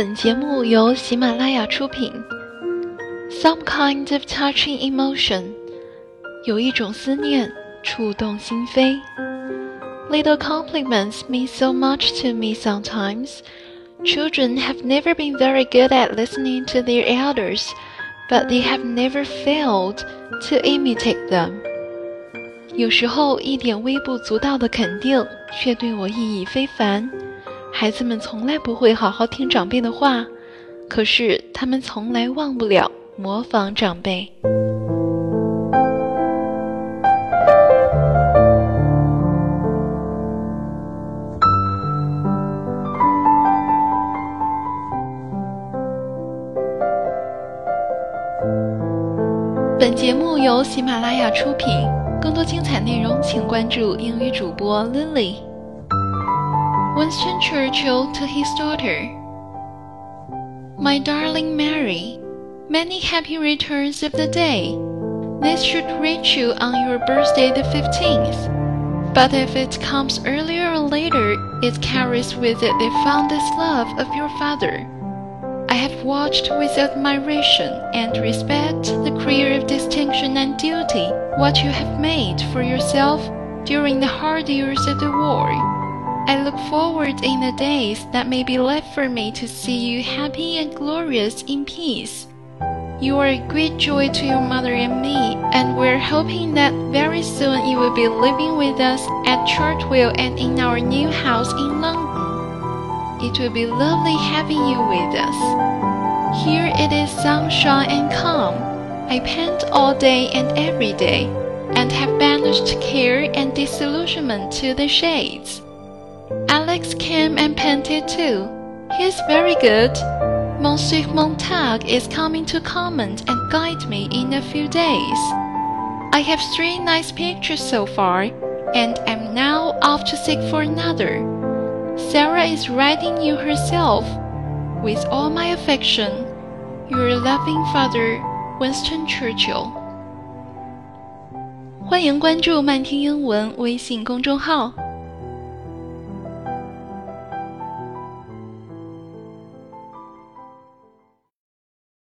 本节目由喜马拉雅出品。Some kind of touching emotion，有一种思念触动心扉。Little compliments mean so much to me sometimes. Children have never been very good at listening to their elders, but they have never failed to imitate them. 有时候一点微不足道的肯定，却对我意义非凡。 孩子们从来不会好好听长辈的话，可是他们从来忘不了模仿长辈。本节目由喜马拉雅出品，更多精彩内容请关注英语主播 Lily。Winston Churchill to his daughter. My darling Mary, many happy returns of the day. This should reach you on your birthday the 15th. But if it comes earlier or later, it carries with it the fondest love of your father. I have watched with admiration and respect the career of distinction and duty what you have made for yourself during the hard years of the war. I look forward in the days that may be left for me to see you happy and glorious in peace. You are a great joy to your mother and me, and we're hoping that very soon you will be living with us at Chartwell and in our new house in London. It will be lovely having you with us. Here it is sunshine and calm. I paint all day and every day, and have banished care and disillusionment to the shades. Alex came and painted too. He's very good. Monsieur Montag is coming to comment and guide me in a few days. I have three nice pictures so far, and am now off to seek for another. Sarah is writing you herself. With all my affection, your loving father, Winston Churchill. 欢迎关注“慢听英文”微信公众号。